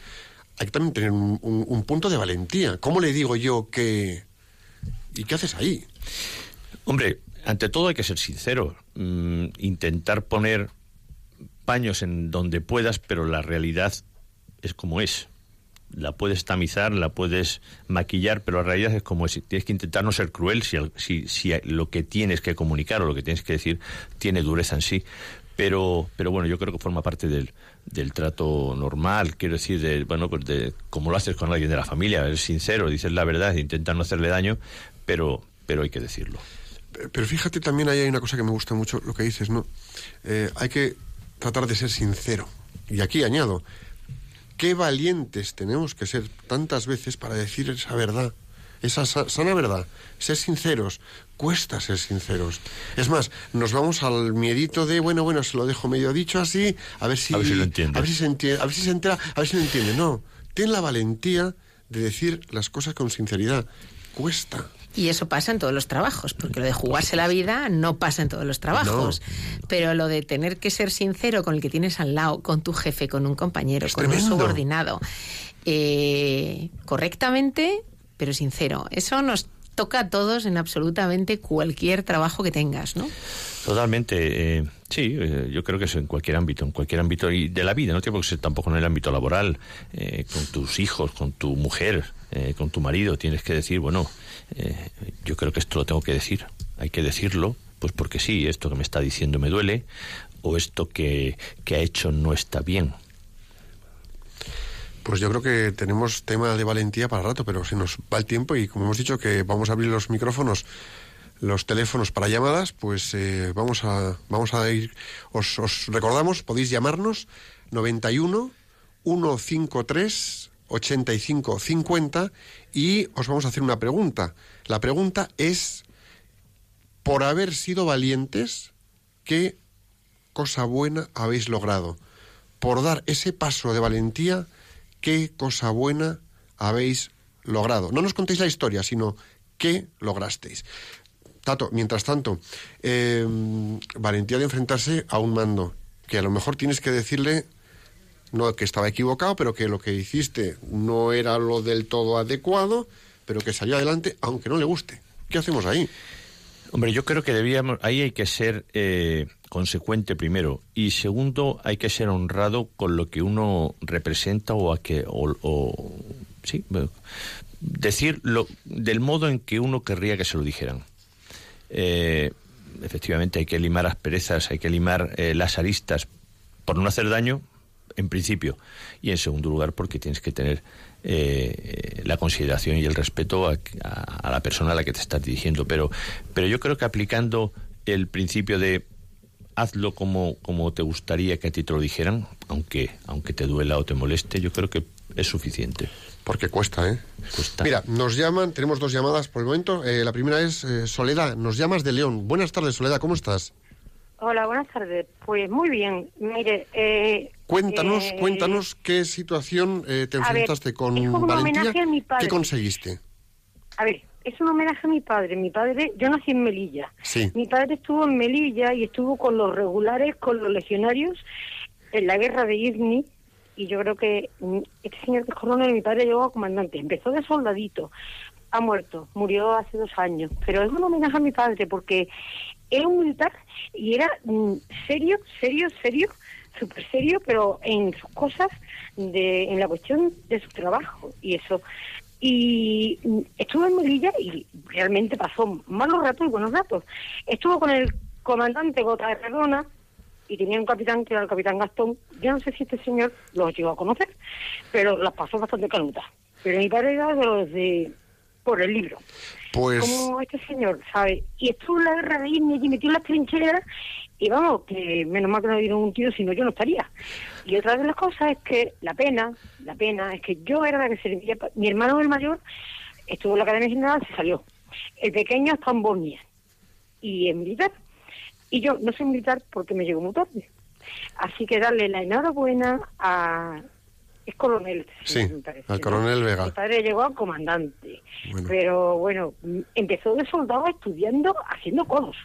hay que también tener un, un- un punto de valentía. ¿Cómo le digo yo que... ¿Y qué haces ahí? Hombre, ante todo hay que ser sincero. Mm, intentar poner paños en donde puedas, pero la realidad es como es. La puedes tamizar, la puedes maquillar, pero la realidad es como es. Tienes que intentar no ser cruel si, si, si lo que tienes que comunicar o lo que tienes que decir tiene dureza en sí. Pero, pero bueno, yo creo que forma parte del, del trato normal, quiero decir, de, bueno, pues de como lo haces con alguien de la familia, eres sincero, dices la verdad, intentas no hacerle daño, pero, pero hay que decirlo. Pero fíjate también ahí hay una cosa que me gusta mucho, lo que dices, ¿no? Eh, hay que tratar de ser sincero. Y aquí añado, qué valientes tenemos que ser tantas veces para decir esa verdad, esa sa- sana verdad. Ser sinceros, cuesta ser sinceros. Es más, nos vamos al miedito de, bueno, bueno, se lo dejo medio dicho así, a ver si, A ver si lo entiende. a ver si se entiende, a ver si se entera, a ver si lo entiende. No, ten la valentía de decir las cosas con sinceridad. Cuesta. Y eso pasa en todos los trabajos, porque lo de jugarse la vida no pasa en todos los trabajos. Pero lo de tener que ser sincero con el que tienes al lado, con tu jefe, con un compañero, Es con un subordinado, eh, correctamente, pero sincero. Eso nos toca a todos en absolutamente cualquier trabajo que tengas, ¿no? Totalmente, eh, sí, eh, yo creo que es en cualquier ámbito, en cualquier ámbito y de la vida, no tiene por qué ser tampoco en el ámbito laboral, eh, con tus hijos, con tu mujer, eh, con tu marido, tienes que decir, bueno, yo creo que esto lo tengo que decir, hay que decirlo, pues porque sí, esto que me está diciendo me duele, o esto que, que ha hecho no está bien. Pues yo creo que tenemos tema de valentía para rato, pero se nos va el tiempo y como hemos dicho que vamos a abrir los micrófonos, los teléfonos para llamadas, pues eh, vamos a vamos a ir. Os, os recordamos, podéis llamarnos 91 153 85 50 y os vamos a hacer una pregunta. La pregunta es por haber sido valientes, ¿qué cosa buena habéis logrado? Por dar ese paso de valentía, ¿qué cosa buena habéis logrado? No nos contéis la historia, sino qué lograsteis. Tato, mientras tanto, eh, valentía de enfrentarse a un mando, que a lo mejor tienes que decirle, no que estaba equivocado, pero que lo que hiciste no era lo del todo adecuado, pero que salió adelante, aunque no le guste. ¿Qué hacemos ahí? Hombre, yo creo que debíamos, ahí hay que ser eh, consecuente primero y segundo hay que ser honrado con lo que uno representa o a que o, sí decir lo, del modo en que uno querría que se lo dijeran. Eh, efectivamente hay que limar asperezas, hay que limar eh, las aristas por no hacer daño en principio y en segundo lugar porque tienes que tener eh, la consideración y el respeto a, a- a la persona a la que te estás dirigiendo pero pero yo creo que aplicando el principio de hazlo como como te gustaría que a ti te lo dijeran aunque aunque te duela o te moleste yo creo que es suficiente Porque cuesta, ¿eh? Cuesta. Mira, nos llaman, tenemos dos llamadas por el momento. Eh, la primera es eh, Soledad, nos llamas de León. Buenas tardes, Soledad, ¿cómo estás? Hola, buenas tardes. Pues muy bien. Mire, eh, Cuéntanos, eh, cuéntanos qué situación eh, te a ver, enfrentaste con es un valentía. homenaje a mi padre. ¿Qué conseguiste? A ver, es un homenaje a mi padre. Mi padre, yo nací en Melilla. Sí. Mi padre estuvo en Melilla y estuvo con los regulares, con los legionarios en la guerra de Irni. Y yo creo que mm, este señor de coronel, mi padre llegó a comandante. Empezó de soldadito, ha muerto, murió hace dos años. Pero es un homenaje a mi padre porque era un militar y era mm, serio, serio, serio, súper serio, pero en sus cosas, de, en la cuestión de su trabajo y eso. Y estuvo en Melilla y realmente pasó malos ratos y buenos ratos. Estuvo con el comandante Gota de Redona y tenía un capitán que era el capitán Gastón. Yo no sé si este señor los llegó a conocer, pero las pasó bastante canutas. Pero mi padre era de los de por el libro Pues como este señor, ¿sabe? Y estuvo en la guerra de Irne y metió en las trincheras y vamos, que menos mal que no dieron un tiro, si no yo no estaría. Y otra de las cosas es que la pena, la pena es que yo era la que servía, mi hermano el mayor estuvo en la Academia General, se salió. El pequeño está en Bosnia y es militar. Y yo no soy militar porque me llegó muy tarde. Así que darle la enhorabuena a... Es coronel. Sí, al coronel Vega. Mi padre llegó a comandante. Bueno. Pero bueno, empezó de soldado estudiando, haciendo codos.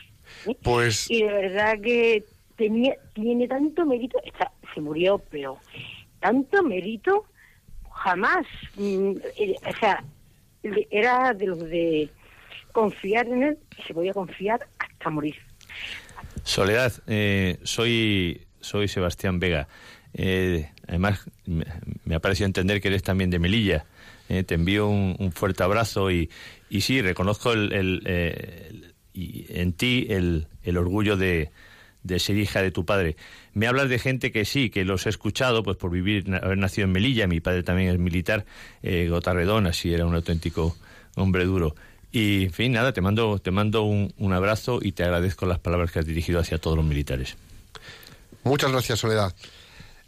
¿sí? Pues- Y de verdad que tenía, tiene tanto mérito. Está, se murió, pero tanto mérito jamás. mm, eh, o sea, era de los de confiar en él y se podía confiar hasta morir. Soledad, eh, soy, soy Sebastián Vega. Eh, además, me, ha parecido entender que eres también de Melilla. Eh, te envío un, un fuerte abrazo y, y sí, reconozco el, el, eh, en ti el, el orgullo de, de ser hija de tu padre. Me hablas de gente que sí, que los he escuchado, pues por vivir, haber nacido en Melilla, mi padre también es militar, eh, Gotarredón, así era un auténtico hombre duro. Y, en fin, nada, te mando, te mando un, un abrazo y te agradezco las palabras que has dirigido hacia todos los militares. muchas gracias, Soledad.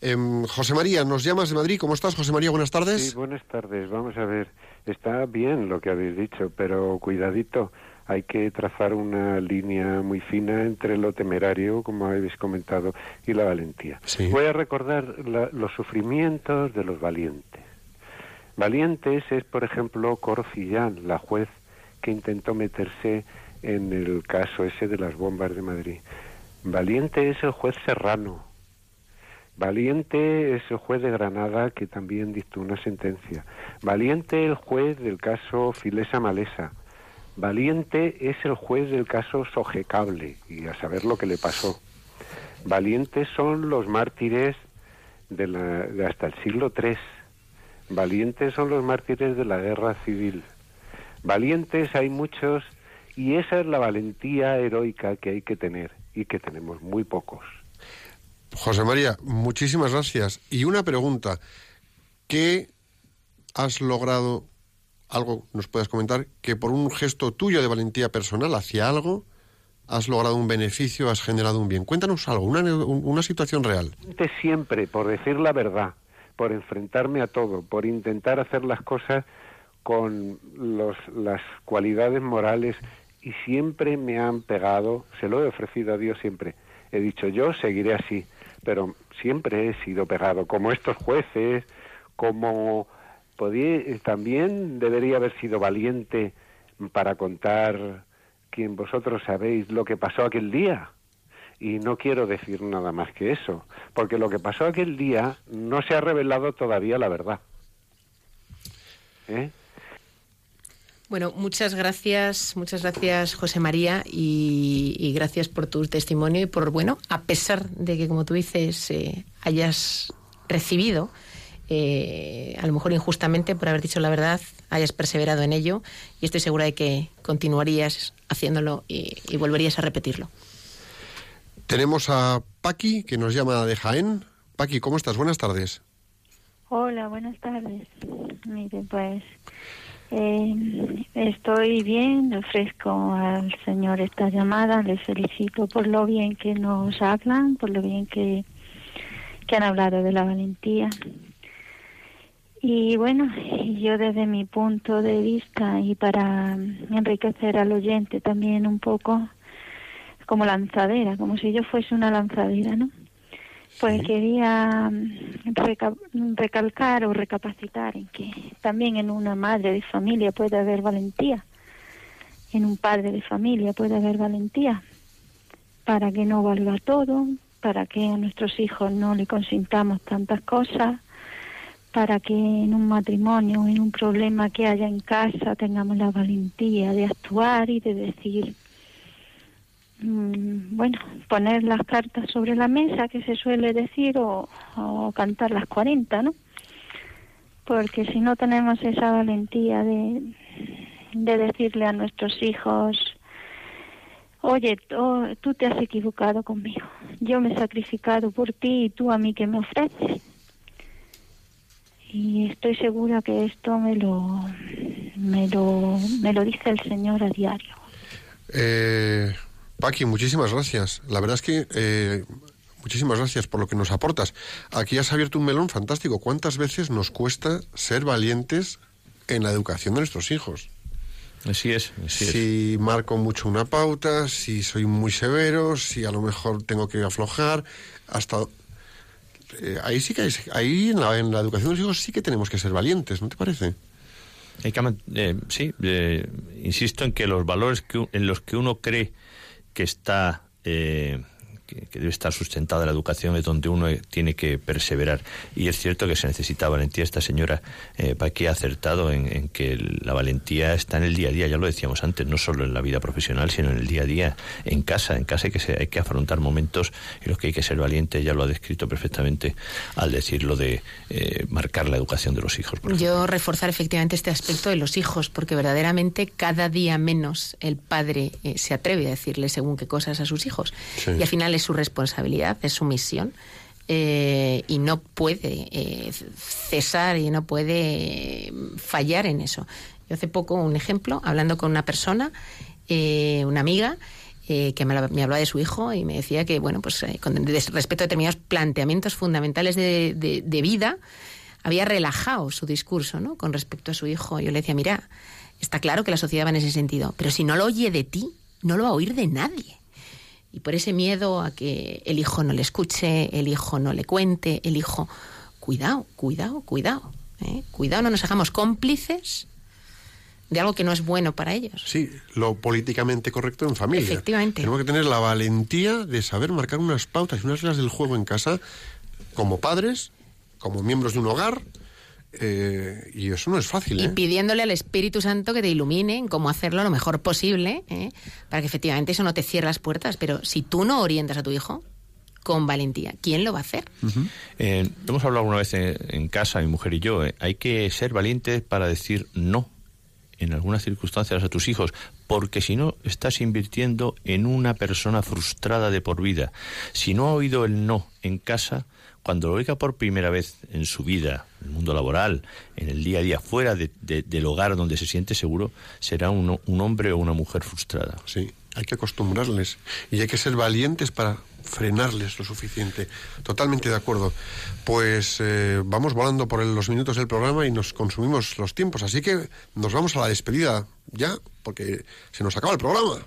Em, José María, nos llamas de Madrid. ¿Cómo estás, José María? Buenas tardes. Sí, buenas tardes. Vamos a ver, está bien lo que habéis dicho, pero cuidadito, hay que trazar una línea muy fina entre lo temerario, como habéis comentado, y la valentía. Sí. Voy a recordar la- los sufrimientos de los valientes. Valientes es, por ejemplo, Corcillán, la juez que intentó meterse en el caso ese de las bombas de Madrid. Valiente es el juez Serrano, Valiente es el juez de Granada que también dictó una sentencia. Valiente el juez del caso Filesa Malesa. Valiente es el juez del caso Sogecable y a saber lo que le pasó. Valientes son los mártires de la, de hasta el siglo III. Valientes son los mártires de la guerra civil. Valientes hay muchos y esa es la valentía heroica que hay que tener y que tenemos muy pocos. José María, muchísimas gracias. Y una pregunta. ¿Qué has logrado, algo nos puedes comentar, que por un gesto tuyo de valentía personal hacia algo, has logrado un beneficio, has generado un bien? Cuéntanos algo, una, una situación real. Siempre por decir la verdad, por enfrentarme a todo, por intentar hacer las cosas con los, las cualidades morales y siempre me han pegado, se lo he ofrecido a Dios siempre. He dicho, yo seguiré así, pero siempre he sido pegado, como estos jueces, como podía, también debería haber sido valiente para contar quien vosotros sabéis lo que pasó aquel día. Y no quiero decir nada más que eso, porque lo que pasó aquel día no se ha revelado todavía la verdad. ¿Eh? Bueno, muchas gracias, muchas gracias José María y, y, gracias por tu testimonio y por, bueno, a pesar de que, como tú dices, eh, hayas recibido, eh, a lo mejor injustamente por haber dicho la verdad, hayas perseverado en ello y estoy segura de que continuarías haciéndolo y, y volverías a repetirlo. Tenemos a Paqui, que nos llama de Jaén. Paqui, ¿cómo estás? Buenas tardes. Hola, buenas tardes. Mire, pues eh, estoy bien, ofrezco al Señor esta llamada, les felicito por lo bien que nos hablan, por lo bien que, que han hablado de la valentía. Y bueno, yo desde mi punto de vista y para enriquecer al oyente también un poco como lanzadera, como si yo fuese una lanzadera, ¿no? Pues sí. quería reca recalcar o recapacitar en que también en una madre de familia puede haber valentía, en un padre de familia puede haber valentía para que no valga todo, para que a nuestros hijos no le consintamos tantas cosas, para que en un matrimonio, en un problema que haya en casa, tengamos la valentía de actuar y de decir, mm, bueno, poner las cartas sobre la mesa, que se suele decir, o, cantar las 40, ¿no? Porque si no tenemos esa valentía de, de decirle a nuestros hijos, oye, tú, tú te has equivocado conmigo, yo me he sacrificado por ti y tú a mí que me ofreces. Y estoy segura que esto me lo, me lo, me lo dice el Señor a diario. Eh, Paqui, muchísimas gracias. La verdad es que eh, muchísimas gracias por lo que nos aportas. Aquí has abierto un melón fantástico. ¿Cuántas veces nos cuesta ser valientes en la educación de nuestros hijos? Así es, así es. si marco mucho una pauta, si soy muy severo, si a lo mejor tengo que aflojar, hasta eh, ahí sí que hay- ahí en la, en la educación de los hijos sí que tenemos que ser valientes, ¿no te parece? Hay que eh, sí, eh, insisto en que los valores que, en los que uno cree que está eh, que, que debe estar sustentada la educación es donde uno tiene que perseverar y es cierto que se necesita valentía esta señora eh, Paqui ha acertado en, en que la valentía está en el día a día ya lo decíamos antes no solo en la vida profesional sino en el día a día en casa en casa hay que se- hay que afrontar momentos en los que hay que ser valiente ya lo ha descrito perfectamente al decir lo de eh, marcar la educación de los hijos por Yo reforzar efectivamente este aspecto de los hijos, porque verdaderamente cada día menos el padre eh, se atreve a decirle según qué cosas a sus hijos. Sí. Y al final es su responsabilidad, es su misión. eh, y no puede eh, cesar y no puede eh, fallar en eso. Yo hace poco un ejemplo, hablando con una persona, eh, una amiga, eh, que me, habla- me hablaba de su hijo y me decía que, bueno, pues con respecto a determinados planteamientos fundamentales de, de- de vida, había relajado su discurso, ¿no? Con respecto a su hijo. Yo le decía, mira, está claro que la sociedad va en ese sentido, pero si no lo oye de ti, no lo va a oír de nadie. Y por ese miedo a que el hijo no le escuche, el hijo no le cuente, el hijo... Cuidado, cuidado, cuidado. ¿eh? Cuidado, no nos hagamos cómplices de algo que no es bueno para ellos. Sí, lo políticamente correcto en familia. Efectivamente. Tenemos que tener la valentía de saber marcar unas pautas y unas reglas del juego en casa como padres, como miembros de un hogar, eh, y eso no es fácil, Y ¿eh? pidiéndole al Espíritu Santo que te ilumine en cómo hacerlo lo mejor posible, ¿eh? para que efectivamente eso no te cierre las puertas. Pero si tú no orientas a tu hijo con valentía, ¿quién lo va a hacer? Eh, hemos hablado alguna vez en, en casa, mi mujer y yo, eh, hay que ser valientes para decir no en algunas circunstancias a tus hijos, porque si no estás invirtiendo en una persona frustrada de por vida. Si no ha oído el no en casa, cuando lo oiga por primera vez en su vida, en el mundo laboral, en el día a día, fuera de- de- del hogar donde se siente seguro, será un, un hombre o una mujer frustrada. Sí, hay que acostumbrarles y hay que ser valientes para frenarles lo suficiente. Totalmente de acuerdo. Pues eh, vamos volando por el- los minutos del programa y nos consumimos los tiempos, así que nos vamos a la despedida ya, porque se nos acaba el programa.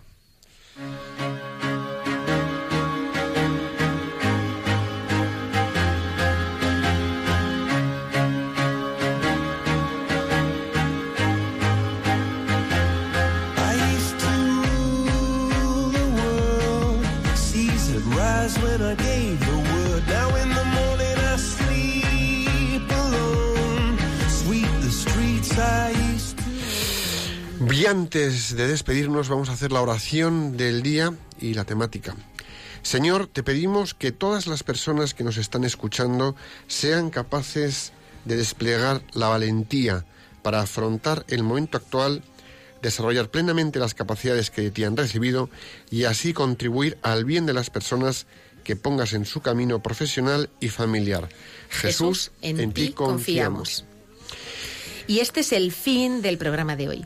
Y antes de despedirnos vamos a hacer la oración del día y la temática. Señor, te pedimos que todas las personas que nos están escuchando sean capaces de desplegar la valentía para afrontar el momento actual, desarrollar plenamente las capacidades que ti han recibido y así contribuir al bien de las personas que pongas en su camino profesional y familiar. Jesús, en, ti confiamos. Y este es el fin del programa de hoy.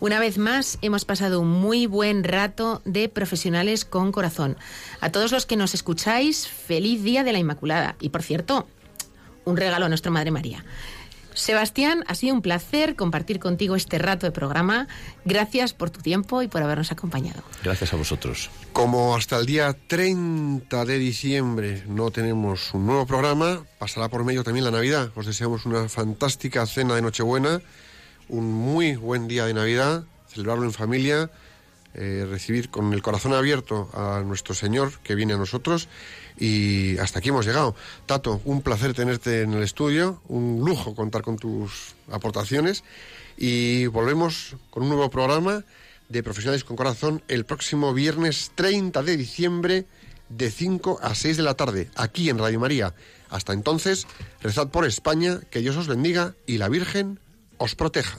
Una vez más, hemos pasado un muy buen rato de profesionales con corazón. A todos los que nos escucháis, feliz Día de la Inmaculada. Y por cierto, un regalo a nuestra Madre María. Sebastián, ha sido un placer compartir contigo este rato de programa. Gracias por tu tiempo y por habernos acompañado. Gracias a vosotros. Como hasta el día 30 de diciembre no tenemos un nuevo programa, pasará por medio también la Navidad. Os deseamos una fantástica cena de Nochebuena, un muy buen día de Navidad, celebrarlo en familia, eh, recibir con el corazón abierto a nuestro Señor que viene a nosotros y hasta aquí hemos llegado. Tato, un placer tenerte en el estudio, un lujo contar con tus aportaciones y volvemos con un nuevo programa de Profesionales con Corazón el próximo viernes 30 de diciembre de 5 a 6 de la tarde, aquí en Radio María. Hasta entonces, rezad por España, que Dios os bendiga y la Virgen os proteja.